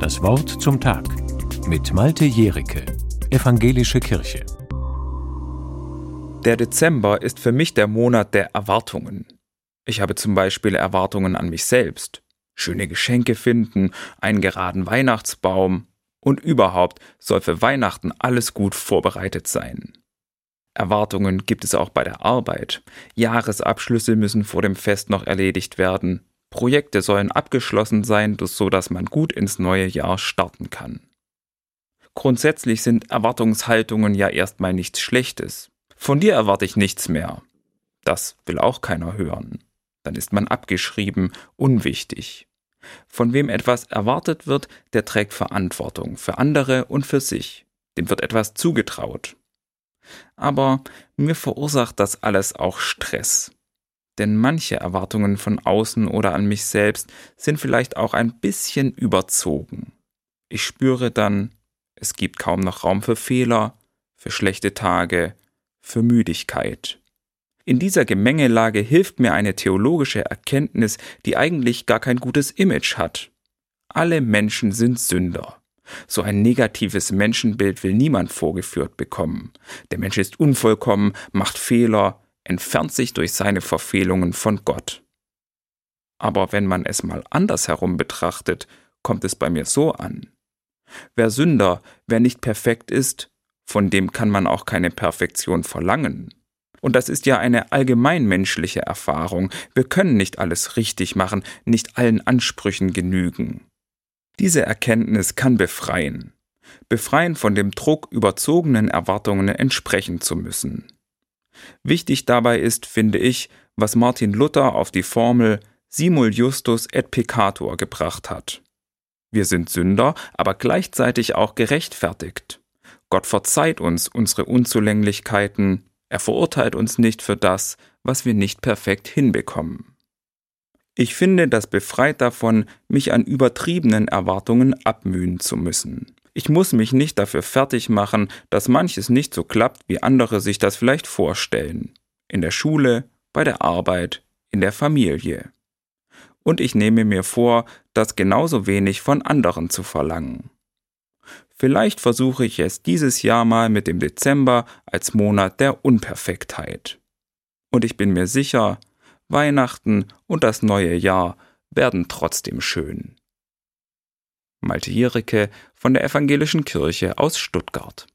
Das Wort zum Tag mit Malte Jericke, Evangelische Kirche. Der Dezember ist für mich der Monat der Erwartungen. Ich habe zum Beispiel Erwartungen an mich selbst. Schöne Geschenke finden, einen geraden Weihnachtsbaum und überhaupt soll für Weihnachten alles gut vorbereitet sein. Erwartungen gibt es auch bei der Arbeit. Jahresabschlüsse müssen vor dem Fest noch erledigt werden. Projekte sollen abgeschlossen sein, so dass man gut ins neue Jahr starten kann. Grundsätzlich sind Erwartungshaltungen ja erstmal nichts Schlechtes. Von dir erwarte ich nichts mehr. Das will auch keiner hören. Dann ist man abgeschrieben, unwichtig. Von wem etwas erwartet wird, der trägt Verantwortung für andere und für sich. Dem wird etwas zugetraut. Aber mir verursacht das alles auch Stress. Denn manche Erwartungen von außen oder an mich selbst sind vielleicht auch ein bisschen überzogen. Ich spüre dann, es gibt kaum noch Raum für Fehler, für schlechte Tage, für Müdigkeit. In dieser Gemengelage hilft mir eine theologische Erkenntnis, die eigentlich gar kein gutes Image hat. Alle Menschen sind Sünder. So ein negatives Menschenbild will niemand vorgeführt bekommen. Der Mensch ist unvollkommen, macht Fehler, entfernt sich durch seine Verfehlungen von Gott. Aber wenn man es mal andersherum betrachtet, kommt es bei mir so an. Wer Sünder, wer nicht perfekt ist, von dem kann man auch keine Perfektion verlangen. Und das ist ja eine allgemeinmenschliche Erfahrung. Wir können nicht alles richtig machen, nicht allen Ansprüchen genügen. Diese Erkenntnis kann befreien. Befreien von dem Druck, überzogenen Erwartungen entsprechen zu müssen. Wichtig dabei ist, finde ich, was Martin Luther auf die Formel simul justus et peccator gebracht hat. Wir sind Sünder, aber gleichzeitig auch gerechtfertigt. Gott verzeiht uns unsere Unzulänglichkeiten, er verurteilt uns nicht für das, was wir nicht perfekt hinbekommen. Ich finde, das befreit davon, mich an übertriebenen Erwartungen abmühen zu müssen. Ich muss mich nicht dafür fertig machen, dass manches nicht so klappt, wie andere sich das vielleicht vorstellen. In der Schule, bei der Arbeit, in der Familie. Und ich nehme mir vor, das genauso wenig von anderen zu verlangen. Vielleicht versuche ich es dieses Jahr mal mit dem Dezember als Monat der Unperfektheit. Und ich bin mir sicher, Weihnachten und das neue Jahr werden trotzdem schön. Malte Jericke von der Evangelischen Kirche aus Stuttgart